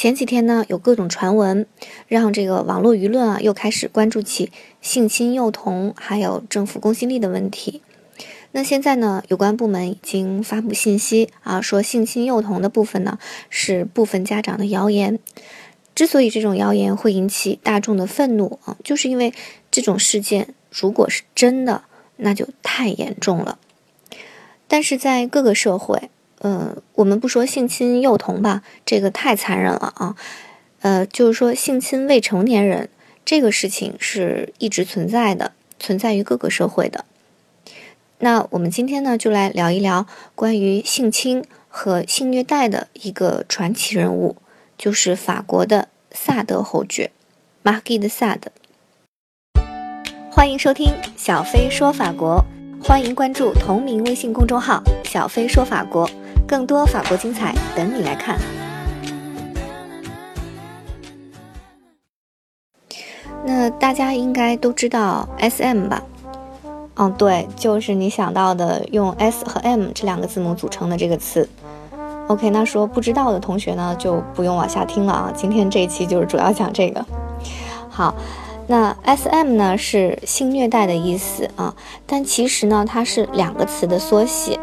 前几天呢，有各种传闻，让这个网络舆论啊又开始关注起性侵幼童还有政府公信力的问题。那现在呢，有关部门已经发布信息啊，说性侵幼童的部分呢是部分家长的谣言。之所以这种谣言会引起大众的愤怒啊，就是因为这种事件如果是真的，那就太严重了。但是在各个社会。呃，我们不说性侵幼童吧，这个太残忍了啊。呃，就是说性侵未成年人这个事情是一直存在的，存在于各个社会的。那我们今天呢，就来聊一聊关于性侵和性虐待的一个传奇人物，就是法国的萨德侯爵马吉的萨德。欢迎收听小飞说法国，欢迎关注同名微信公众号“小飞说法国”。更多法国精彩等你来看。那大家应该都知道 S M 吧？嗯，对，就是你想到的用 S 和 M 这两个字母组成的这个词。OK，那说不知道的同学呢，就不用往下听了啊。今天这一期就是主要讲这个。好，那 S M 呢是性虐待的意思啊，但其实呢它是两个词的缩写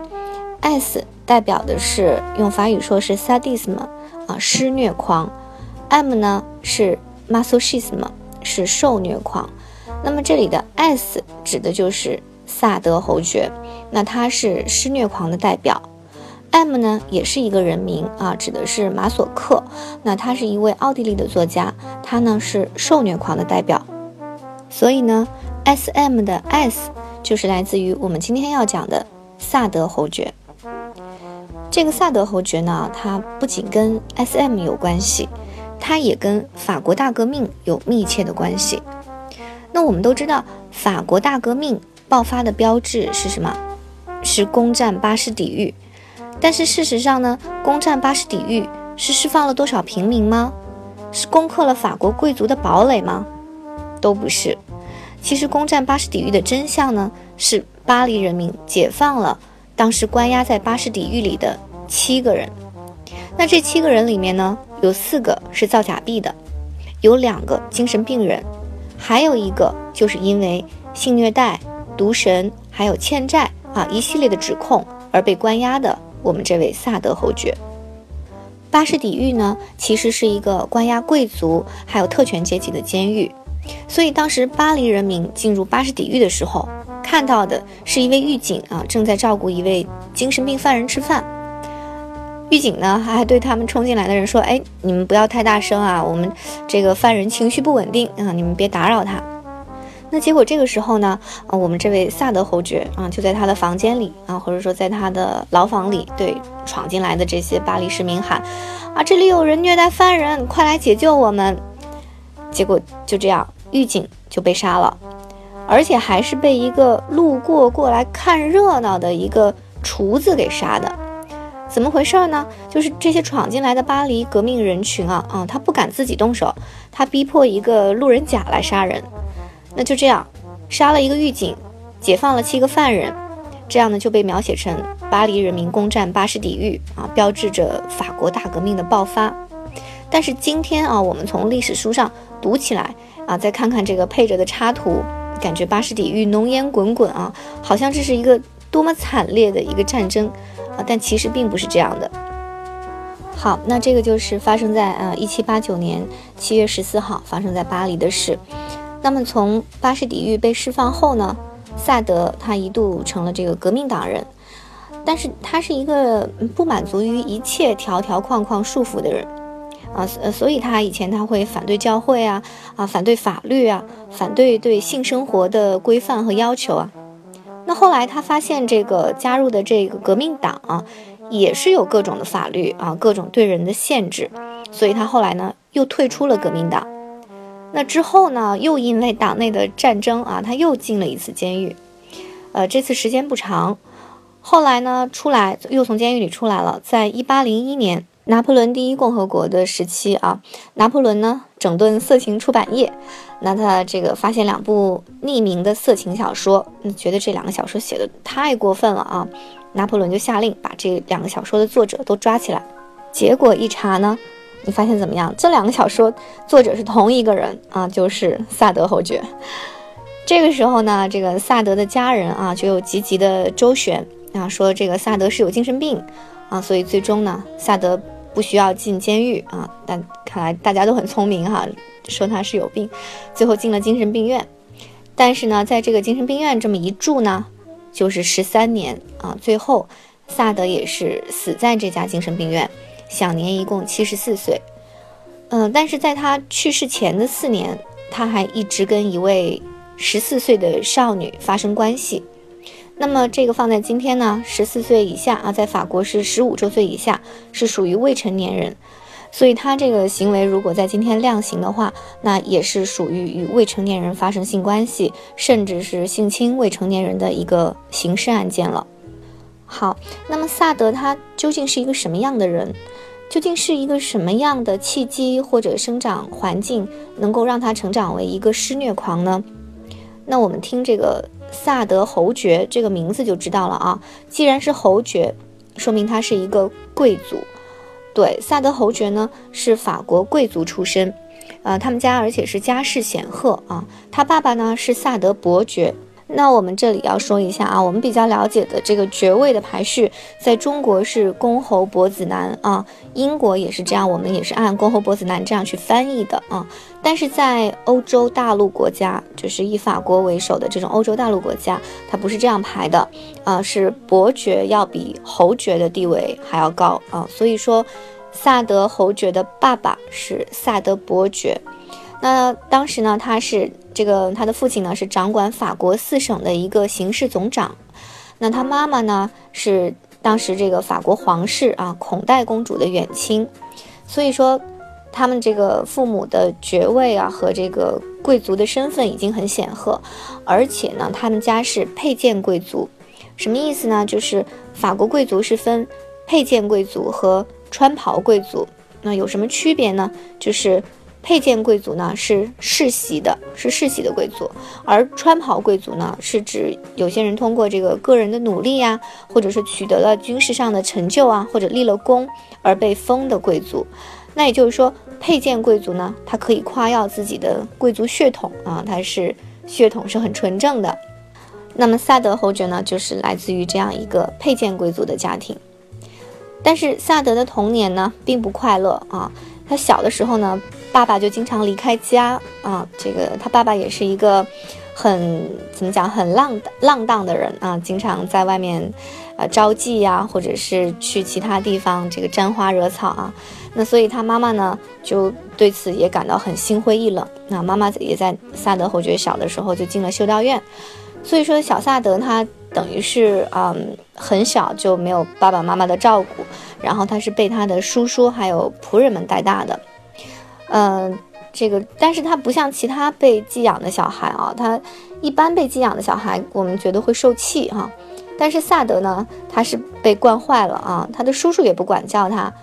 ，S。代表的是用法语说是 sadism 啊，施虐狂；M 呢是 masochism，是受虐狂。那么这里的 S 指的就是萨德侯爵，那他是施虐狂的代表。M 呢也是一个人名啊，指的是马索克，那他是一位奥地利的作家，他呢是受虐狂的代表。所以呢，S.M 的 S 就是来自于我们今天要讲的萨德侯爵。这个萨德侯爵呢，他不仅跟 S.M 有关系，他也跟法国大革命有密切的关系。那我们都知道，法国大革命爆发的标志是什么？是攻占巴士底狱。但是事实上呢，攻占巴士底狱是释放了多少平民吗？是攻克了法国贵族的堡垒吗？都不是。其实攻占巴士底狱的真相呢，是巴黎人民解放了。当时关押在巴士底狱里的七个人，那这七个人里面呢，有四个是造假币的，有两个精神病人，还有一个就是因为性虐待、毒神还有欠债啊一系列的指控而被关押的。我们这位萨德侯爵，巴士底狱呢，其实是一个关押贵族还有特权阶级的监狱，所以当时巴黎人民进入巴士底狱的时候。看到的是一位狱警啊，正在照顾一位精神病犯人吃饭。狱警呢，还对他们冲进来的人说：“哎，你们不要太大声啊，我们这个犯人情绪不稳定啊，你们别打扰他。”那结果这个时候呢，啊，我们这位萨德侯爵啊，就在他的房间里啊，或者说在他的牢房里，对闯进来的这些巴黎市民喊：“啊，这里有人虐待犯人，快来解救我们！”结果就这样，狱警就被杀了。而且还是被一个路过过来看热闹的一个厨子给杀的，怎么回事呢？就是这些闯进来的巴黎革命人群啊，啊，他不敢自己动手，他逼迫一个路人甲来杀人。那就这样，杀了一个狱警，解放了七个犯人，这样呢就被描写成巴黎人民攻占巴士底狱啊，标志着法国大革命的爆发。但是今天啊，我们从历史书上读起来啊，再看看这个配着的插图。感觉巴士底狱浓烟滚滚啊，好像这是一个多么惨烈的一个战争啊！但其实并不是这样的。好，那这个就是发生在呃一七八九年七月十四号发生在巴黎的事。那么从巴士底狱被释放后呢，萨德他一度成了这个革命党人，但是他是一个不满足于一切条条框框束缚的人。啊，呃，所以他以前他会反对教会啊，啊，反对法律啊，反对对性生活的规范和要求啊。那后来他发现这个加入的这个革命党啊，也是有各种的法律啊，各种对人的限制，所以他后来呢又退出了革命党。那之后呢，又因为党内的战争啊，他又进了一次监狱，呃，这次时间不长。后来呢，出来又从监狱里出来了，在一八零一年。拿破仑第一共和国的时期啊，拿破仑呢整顿色情出版业，那他这个发现两部匿名的色情小说，觉得这两个小说写的太过分了啊，拿破仑就下令把这两个小说的作者都抓起来。结果一查呢，你发现怎么样？这两个小说作者是同一个人啊，就是萨德侯爵。这个时候呢，这个萨德的家人啊就有积极的周旋啊，说这个萨德是有精神病啊，所以最终呢，萨德不需要进监狱啊。但看来大家都很聪明哈，说他是有病，最后进了精神病院。但是呢，在这个精神病院这么一住呢，就是十三年啊。最后，萨德也是死在这家精神病院，享年一共七十四岁。嗯，但是在他去世前的四年，他还一直跟一位。十四岁的少女发生关系，那么这个放在今天呢？十四岁以下啊，在法国是十五周岁以下，是属于未成年人，所以他这个行为如果在今天量刑的话，那也是属于与未成年人发生性关系，甚至是性侵未成年人的一个刑事案件了。好，那么萨德他究竟是一个什么样的人？究竟是一个什么样的契机或者生长环境能够让他成长为一个施虐狂呢？那我们听这个萨德侯爵这个名字就知道了啊。既然是侯爵，说明他是一个贵族。对，萨德侯爵呢是法国贵族出身，呃，他们家而且是家世显赫啊。他爸爸呢是萨德伯爵。那我们这里要说一下啊，我们比较了解的这个爵位的排序，在中国是公侯伯子男啊，英国也是这样，我们也是按公侯伯子男这样去翻译的啊。但是在欧洲大陆国家，就是以法国为首的这种欧洲大陆国家，它不是这样排的啊，是伯爵要比侯爵的地位还要高啊。所以说，萨德侯爵的爸爸是萨德伯爵。那当时呢，他是。这个他的父亲呢是掌管法国四省的一个刑事总长，那他妈妈呢是当时这个法国皇室啊孔代公主的远亲，所以说他们这个父母的爵位啊和这个贵族的身份已经很显赫，而且呢他们家是佩剑贵族，什么意思呢？就是法国贵族是分佩剑贵族和穿袍贵族，那有什么区别呢？就是。佩剑贵族呢是世袭的，是世袭的贵族，而穿袍贵族呢是指有些人通过这个个人的努力呀，或者是取得了军事上的成就啊，或者立了功而被封的贵族。那也就是说，佩剑贵族呢，他可以夸耀自己的贵族血统啊，他是血统是很纯正的。那么萨德侯爵呢，就是来自于这样一个佩剑贵族的家庭。但是萨德的童年呢，并不快乐啊，他小的时候呢。爸爸就经常离开家啊，这个他爸爸也是一个很怎么讲很浪浪荡的人啊，经常在外面呃招妓呀，或者是去其他地方这个沾花惹草啊。那所以他妈妈呢就对此也感到很心灰意冷。那妈妈也在萨德侯爵小的时候就进了修道院，所以说小萨德他等于是嗯很小就没有爸爸妈妈的照顾，然后他是被他的叔叔还有仆人们带大的。嗯，这个，但是他不像其他被寄养的小孩啊，他一般被寄养的小孩，我们觉得会受气哈。但是萨德呢，他是被惯坏了啊，他的叔叔也不管教他，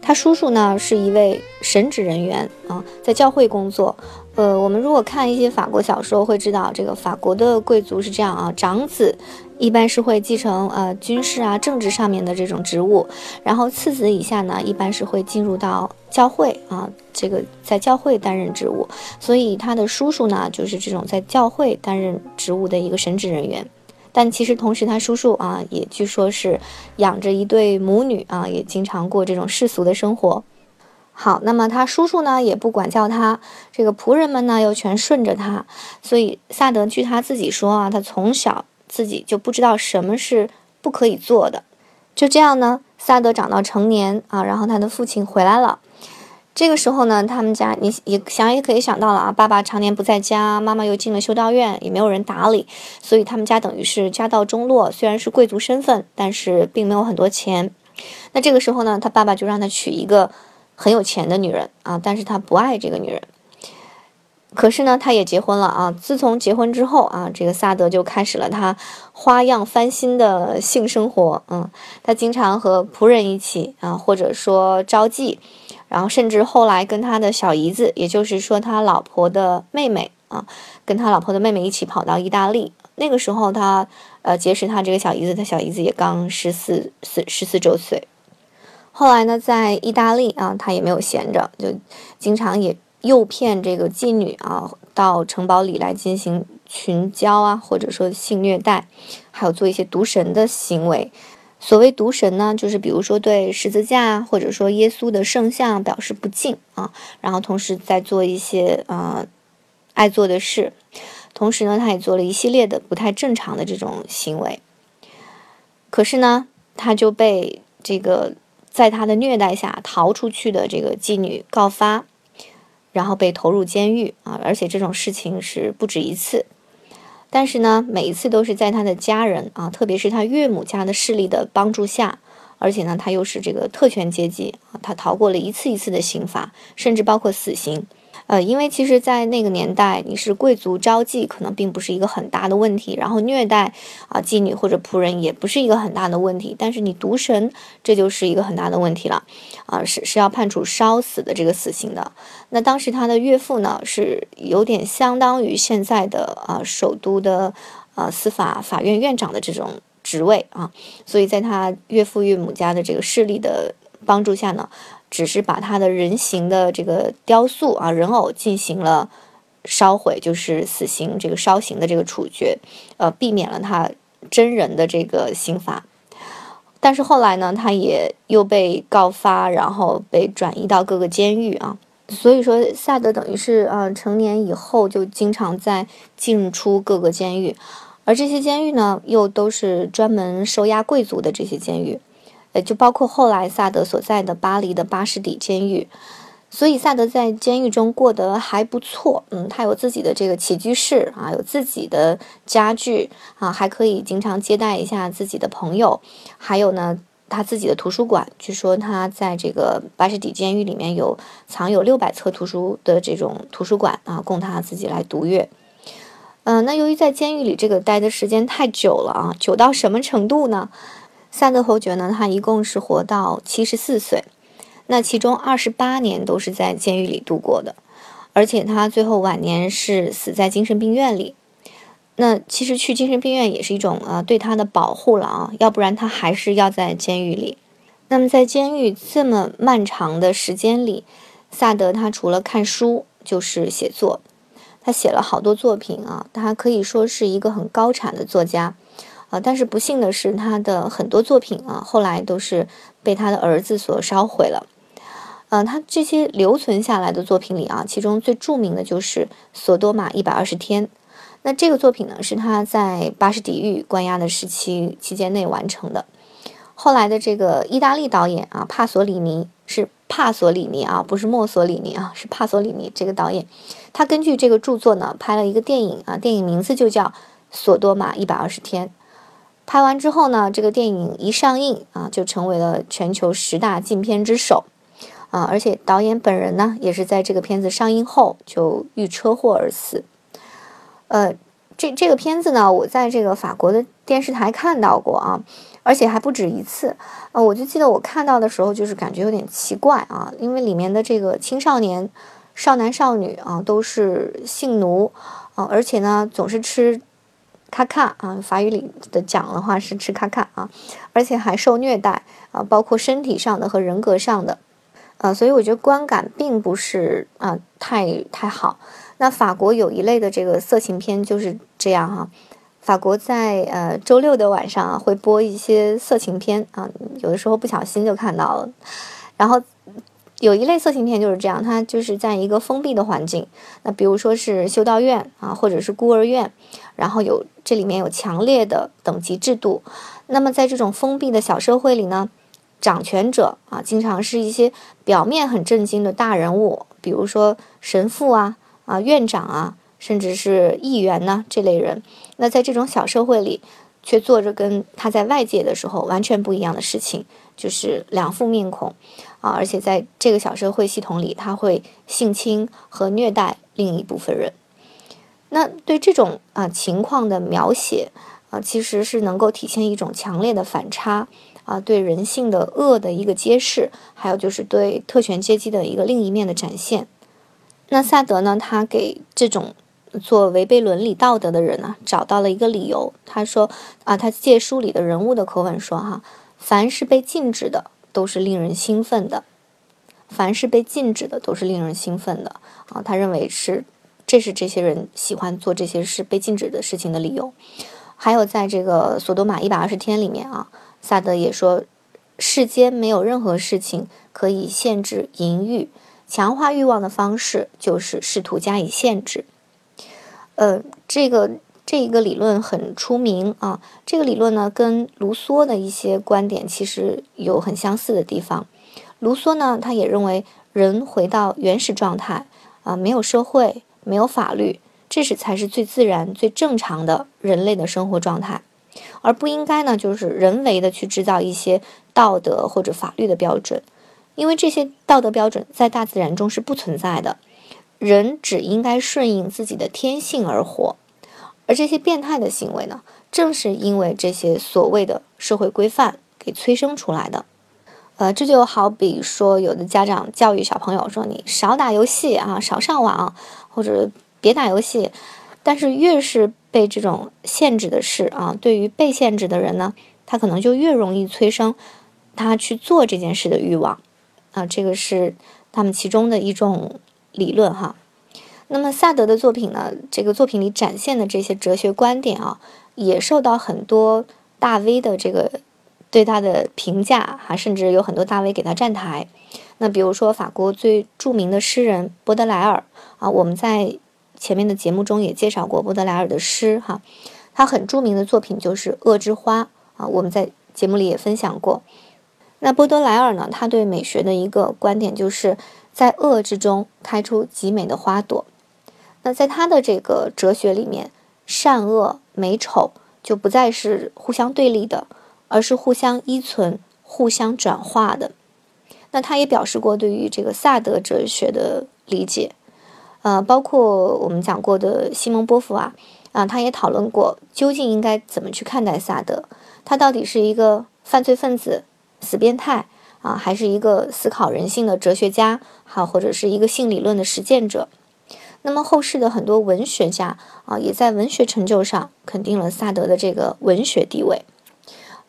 他叔叔呢是一位神职人员啊，在教会工作。呃，我们如果看一些法国小说，会知道这个法国的贵族是这样啊，长子。一般是会继承呃军事啊政治上面的这种职务，然后次子以下呢，一般是会进入到教会啊，这个在教会担任职务，所以他的叔叔呢，就是这种在教会担任职务的一个神职人员，但其实同时他叔叔啊，也据说是养着一对母女啊，也经常过这种世俗的生活。好，那么他叔叔呢也不管教他，这个仆人们呢又全顺着他，所以萨德据他自己说啊，他从小。自己就不知道什么是不可以做的，就这样呢。萨德长到成年啊，然后他的父亲回来了。这个时候呢，他们家你也想也可以想到了啊，爸爸常年不在家，妈妈又进了修道院，也没有人打理，所以他们家等于是家道中落。虽然是贵族身份，但是并没有很多钱。那这个时候呢，他爸爸就让他娶一个很有钱的女人啊，但是他不爱这个女人。可是呢，他也结婚了啊。自从结婚之后啊，这个萨德就开始了他花样翻新的性生活。嗯，他经常和仆人一起啊，或者说招妓，然后甚至后来跟他的小姨子，也就是说他老婆的妹妹啊，跟他老婆的妹妹一起跑到意大利。那个时候他呃结识他这个小姨子，他小姨子也刚十四四十四周岁。后来呢，在意大利啊，他也没有闲着，就经常也诱骗这个妓女啊到城堡里来进行群交啊，或者说性虐待，还有做一些毒神的行为。所谓毒神呢，就是比如说对十字架或者说耶稣的圣像表示不敬啊，然后同时在做一些呃爱做的事，同时呢，他也做了一系列的不太正常的这种行为。可是呢，他就被这个。在他的虐待下逃出去的这个妓女告发，然后被投入监狱啊！而且这种事情是不止一次，但是呢，每一次都是在他的家人啊，特别是他岳母家的势力的帮助下，而且呢，他又是这个特权阶级啊，他逃过了一次一次的刑罚，甚至包括死刑。呃，因为其实，在那个年代，你是贵族招妓，可能并不是一个很大的问题，然后虐待啊妓女或者仆人也不是一个很大的问题，但是你毒神，这就是一个很大的问题了，啊，是是要判处烧死的这个死刑的。那当时他的岳父呢，是有点相当于现在的啊首都的啊司法法院院长的这种职位啊，所以在他岳父岳母家的这个势力的帮助下呢。只是把他的人形的这个雕塑啊人偶进行了烧毁，就是死刑这个烧刑的这个处决，呃，避免了他真人的这个刑罚。但是后来呢，他也又被告发，然后被转移到各个监狱啊。所以说，萨德等于是呃成年以后就经常在进出各个监狱，而这些监狱呢，又都是专门收押贵族的这些监狱。呃，就包括后来萨德所在的巴黎的巴士底监狱，所以萨德在监狱中过得还不错。嗯，他有自己的这个起居室啊，有自己的家具啊，还可以经常接待一下自己的朋友。还有呢，他自己的图书馆，据说他在这个巴士底监狱里面有藏有六百册图书的这种图书馆啊，供他自己来读阅。嗯，那由于在监狱里这个待的时间太久了啊，久到什么程度呢？萨德侯爵呢，他一共是活到七十四岁，那其中二十八年都是在监狱里度过的，而且他最后晚年是死在精神病院里。那其实去精神病院也是一种啊对他的保护了啊，要不然他还是要在监狱里。那么在监狱这么漫长的时间里，萨德他除了看书就是写作，他写了好多作品啊，他可以说是一个很高产的作家。但是不幸的是，他的很多作品啊，后来都是被他的儿子所烧毁了。嗯，他这些留存下来的作品里啊，其中最著名的就是《索多玛一百二十天》。那这个作品呢，是他在巴士底狱关押的时期期间内完成的。后来的这个意大利导演啊，帕索里尼是帕索里尼啊，不是墨索里尼啊，是帕索里尼这个导演，他根据这个著作呢，拍了一个电影啊，电影名字就叫《索多玛一百二十天》。拍完之后呢，这个电影一上映啊，就成为了全球十大禁片之首，啊，而且导演本人呢，也是在这个片子上映后就遇车祸而死。呃，这这个片子呢，我在这个法国的电视台看到过啊，而且还不止一次。呃，我就记得我看到的时候，就是感觉有点奇怪啊，因为里面的这个青少年、少男少女啊，都是性奴啊，而且呢，总是吃。卡卡啊，法语里的讲的话是吃卡卡啊，而且还受虐待啊，包括身体上的和人格上的，呃，所以我觉得观感并不是啊太太好。那法国有一类的这个色情片就是这样哈，法国在呃周六的晚上啊会播一些色情片啊，有的时候不小心就看到了，然后。有一类色情片就是这样，它就是在一个封闭的环境，那比如说是修道院啊，或者是孤儿院，然后有这里面有强烈的等级制度。那么在这种封闭的小社会里呢，掌权者啊，经常是一些表面很震惊的大人物，比如说神父啊、啊院长啊，甚至是议员呢这类人。那在这种小社会里，却做着跟他在外界的时候完全不一样的事情，就是两副面孔。啊，而且在这个小社会系统里，他会性侵和虐待另一部分人。那对这种啊情况的描写啊，其实是能够体现一种强烈的反差啊，对人性的恶的一个揭示，还有就是对特权阶级的一个另一面的展现。那萨德呢，他给这种做违背伦理道德的人呢，找到了一个理由。他说啊，他借书里的人物的口吻说哈，凡是被禁止的。都是令人兴奋的，凡是被禁止的都是令人兴奋的啊。他认为是，这是这些人喜欢做这些事被禁止的事情的理由。还有在这个索多玛一百二十天里面啊，萨德也说，世间没有任何事情可以限制淫欲，强化欲望的方式就是试图加以限制。呃，这个。这一个理论很出名啊，这个理论呢跟卢梭的一些观点其实有很相似的地方。卢梭呢，他也认为人回到原始状态啊，没有社会，没有法律，这是才是最自然、最正常的人类的生活状态，而不应该呢就是人为的去制造一些道德或者法律的标准，因为这些道德标准在大自然中是不存在的，人只应该顺应自己的天性而活。而这些变态的行为呢，正是因为这些所谓的社会规范给催生出来的。呃，这就好比说，有的家长教育小朋友说：“你少打游戏啊，少上网，或者别打游戏。”但是越是被这种限制的事啊，对于被限制的人呢，他可能就越容易催生他去做这件事的欲望啊。这个是他们其中的一种理论哈。那么萨德的作品呢？这个作品里展现的这些哲学观点啊，也受到很多大 V 的这个对他的评价哈，甚至有很多大 V 给他站台。那比如说法国最著名的诗人波德莱尔啊，我们在前面的节目中也介绍过波德莱尔的诗哈，他很著名的作品就是《恶之花》啊，我们在节目里也分享过。那波德莱尔呢，他对美学的一个观点就是在恶之中开出极美的花朵。那在他的这个哲学里面，善恶美丑就不再是互相对立的，而是互相依存、互相转化的。那他也表示过对于这个萨德哲学的理解，呃，包括我们讲过的西蒙波伏啊，啊，他也讨论过究竟应该怎么去看待萨德，他到底是一个犯罪分子、死变态啊，还是一个思考人性的哲学家，好，或者是一个性理论的实践者？那么后世的很多文学家啊，也在文学成就上肯定了萨德的这个文学地位，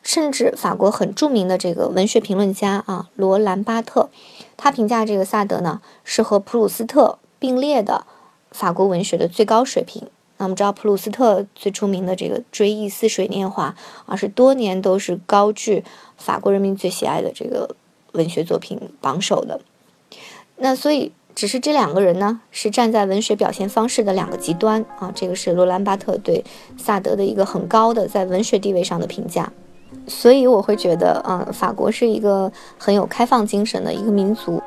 甚至法国很著名的这个文学评论家啊，罗兰巴特，他评价这个萨德呢是和普鲁斯特并列的法国文学的最高水平。那我们知道普鲁斯特最出名的这个《追忆似水年华》啊，是多年都是高居法国人民最喜爱的这个文学作品榜首的。那所以。只是这两个人呢，是站在文学表现方式的两个极端啊。这个是罗兰巴特对萨德的一个很高的在文学地位上的评价。所以我会觉得，嗯，法国是一个很有开放精神的一个民族。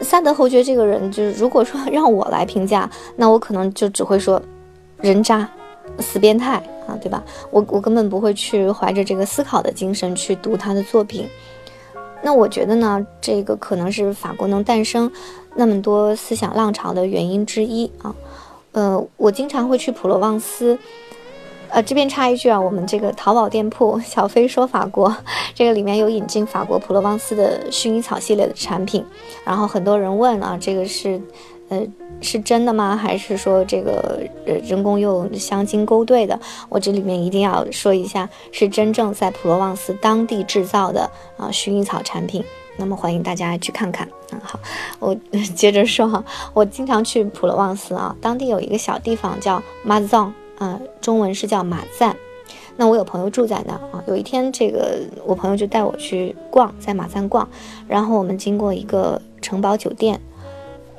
萨德侯爵这个人，就是如果说让我来评价，那我可能就只会说，人渣，死变态。啊，对吧？我我根本不会去怀着这个思考的精神去读他的作品。那我觉得呢，这个可能是法国能诞生那么多思想浪潮的原因之一啊。呃，我经常会去普罗旺斯。呃，这边插一句啊，我们这个淘宝店铺小飞说法国，这个里面有引进法国普罗旺斯的薰衣草系列的产品。然后很多人问啊，这个是。呃，是真的吗？还是说这个呃人工用香精勾兑的？我这里面一定要说一下，是真正在普罗旺斯当地制造的啊薰衣草产品。那么欢迎大家去看看。嗯，好，我 接着说哈，我经常去普罗旺斯啊，当地有一个小地方叫马赞，啊，中文是叫马赞。那我有朋友住在那啊，有一天这个我朋友就带我去逛，在马赞逛，然后我们经过一个城堡酒店。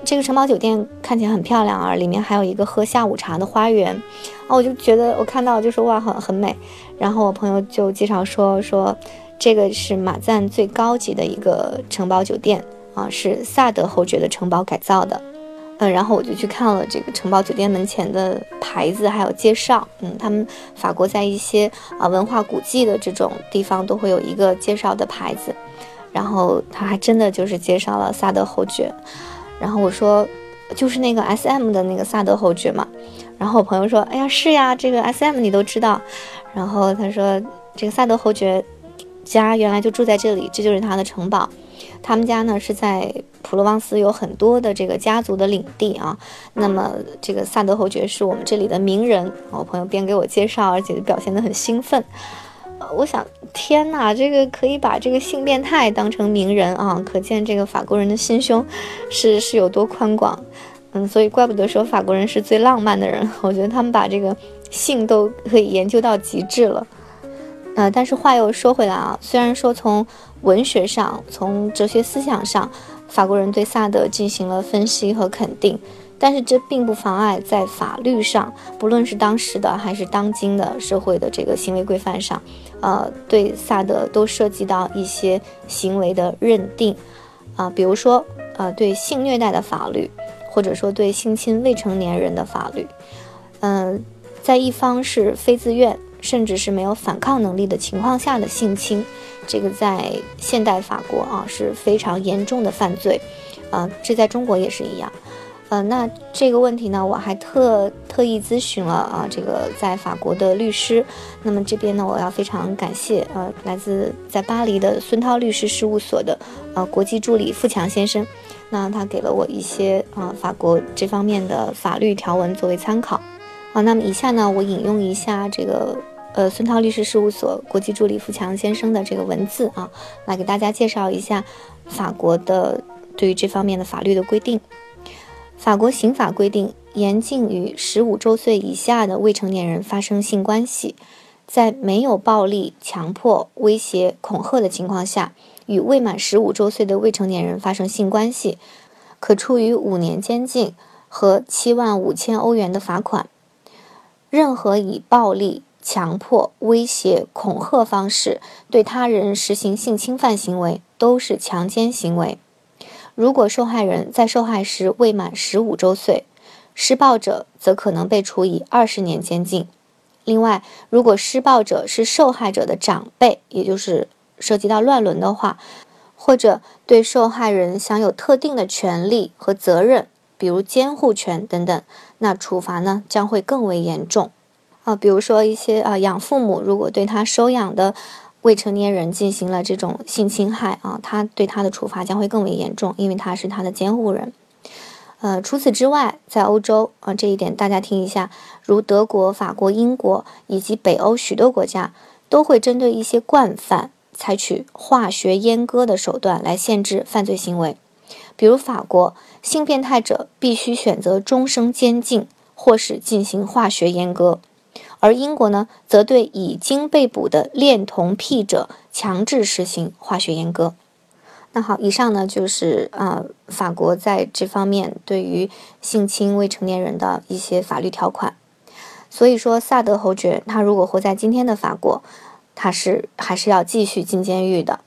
这个城堡酒店看起来很漂亮啊，里面还有一个喝下午茶的花园，啊，我就觉得我看到就说哇，很很美。然后我朋友就介绍说说，这个是马赞最高级的一个城堡酒店啊，是萨德侯爵的城堡改造的。嗯，然后我就去看了这个城堡酒店门前的牌子，还有介绍。嗯，他们法国在一些啊文化古迹的这种地方都会有一个介绍的牌子，然后他还真的就是介绍了萨德侯爵。然后我说，就是那个 S M 的那个萨德侯爵嘛。然后我朋友说，哎呀，是呀，这个 S M 你都知道。然后他说，这个萨德侯爵家原来就住在这里，这就是他的城堡。他们家呢是在普罗旺斯有很多的这个家族的领地啊。那么这个萨德侯爵是我们这里的名人，我朋友边给我介绍，而且表现得很兴奋。我想，天哪，这个可以把这个性变态当成名人啊！可见这个法国人的心胸是是有多宽广。嗯，所以怪不得说法国人是最浪漫的人。我觉得他们把这个性都可以研究到极致了。呃，但是话又说回来啊，虽然说从文学上、从哲学思想上，法国人对萨德进行了分析和肯定。但是这并不妨碍在法律上，不论是当时的还是当今的社会的这个行为规范上，呃，对萨德都涉及到一些行为的认定，啊，比如说，呃，对性虐待的法律，或者说对性侵未成年人的法律，嗯，在一方是非自愿，甚至是没有反抗能力的情况下的性侵，这个在现代法国啊是非常严重的犯罪，啊，这在中国也是一样。呃，那这个问题呢，我还特特意咨询了啊，这个在法国的律师。那么这边呢，我要非常感谢呃，来自在巴黎的孙涛律师事务所的呃国际助理富强先生。那他给了我一些啊法国这方面的法律条文作为参考。好，那么以下呢，我引用一下这个呃孙涛律师事务所国际助理富强先生的这个文字啊，来给大家介绍一下法国的对于这方面的法律的规定。法国刑法规定，严禁与十五周岁以下的未成年人发生性关系，在没有暴力、强迫、威胁、恐吓的情况下，与未满十五周岁的未成年人发生性关系，可处于五年监禁和七万五千欧元的罚款。任何以暴力、强迫、威胁、恐吓方式对他人实行性侵犯行为，都是强奸行为。如果受害人在受害时未满十五周岁，施暴者则可能被处以二十年监禁。另外，如果施暴者是受害者的长辈，也就是涉及到乱伦的话，或者对受害人享有特定的权利和责任，比如监护权等等，那处罚呢将会更为严重。啊，比如说一些啊养父母如果对他收养的。未成年人进行了这种性侵害啊，他对他的处罚将会更为严重，因为他是他的监护人。呃，除此之外，在欧洲啊，这一点大家听一下，如德国、法国、英国以及北欧许多国家，都会针对一些惯犯采取化学阉割的手段来限制犯罪行为。比如法国，性变态者必须选择终生监禁，或是进行化学阉割。而英国呢，则对已经被捕的恋童癖者强制实行化学阉割。那好，以上呢就是啊，法国在这方面对于性侵未成年人的一些法律条款。所以说，萨德侯爵他如果活在今天的法国，他是还是要继续进监狱的。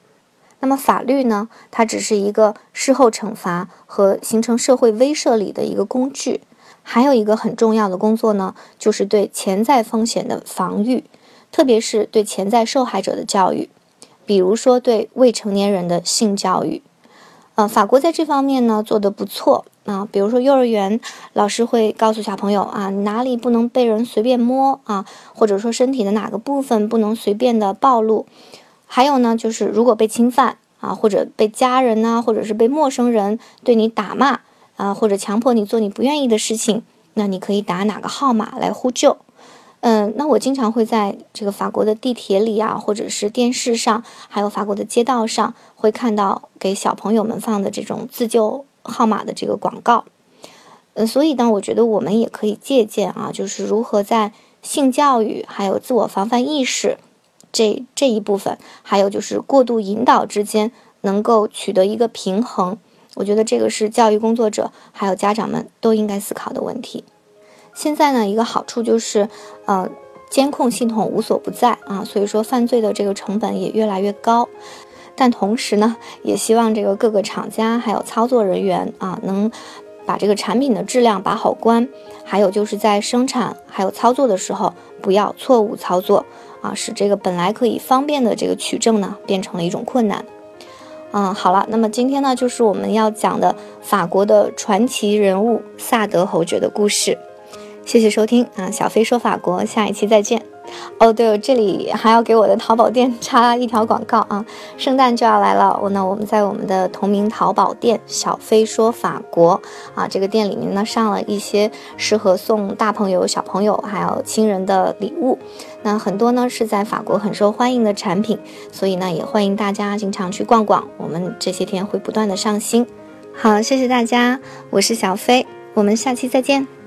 那么法律呢，它只是一个事后惩罚和形成社会威慑力的一个工具。还有一个很重要的工作呢，就是对潜在风险的防御，特别是对潜在受害者的教育，比如说对未成年人的性教育。呃，法国在这方面呢做得不错啊，比如说幼儿园老师会告诉小朋友啊，哪里不能被人随便摸啊，或者说身体的哪个部分不能随便的暴露。还有呢，就是如果被侵犯啊，或者被家人呢，或者是被陌生人对你打骂。啊，或者强迫你做你不愿意的事情，那你可以打哪个号码来呼救？嗯，那我经常会在这个法国的地铁里啊，或者是电视上，还有法国的街道上，会看到给小朋友们放的这种自救号码的这个广告。嗯，所以呢，我觉得我们也可以借鉴啊，就是如何在性教育、还有自我防范意识这这一部分，还有就是过度引导之间，能够取得一个平衡。我觉得这个是教育工作者还有家长们都应该思考的问题。现在呢，一个好处就是，呃，监控系统无所不在啊，所以说犯罪的这个成本也越来越高。但同时呢，也希望这个各个厂家还有操作人员啊，能把这个产品的质量把好关，还有就是在生产还有操作的时候不要错误操作啊，使这个本来可以方便的这个取证呢，变成了一种困难。嗯，好了，那么今天呢，就是我们要讲的法国的传奇人物萨德侯爵的故事。谢谢收听啊，小飞说法国，下一期再见。哦，对，我这里还要给我的淘宝店插一条广告啊！圣诞就要来了，我呢我们在我们的同名淘宝店“小飞说法国”啊，这个店里面呢上了一些适合送大朋友、小朋友还有亲人的礼物，那很多呢是在法国很受欢迎的产品，所以呢也欢迎大家经常去逛逛，我们这些天会不断的上新。好，谢谢大家，我是小飞，我们下期再见。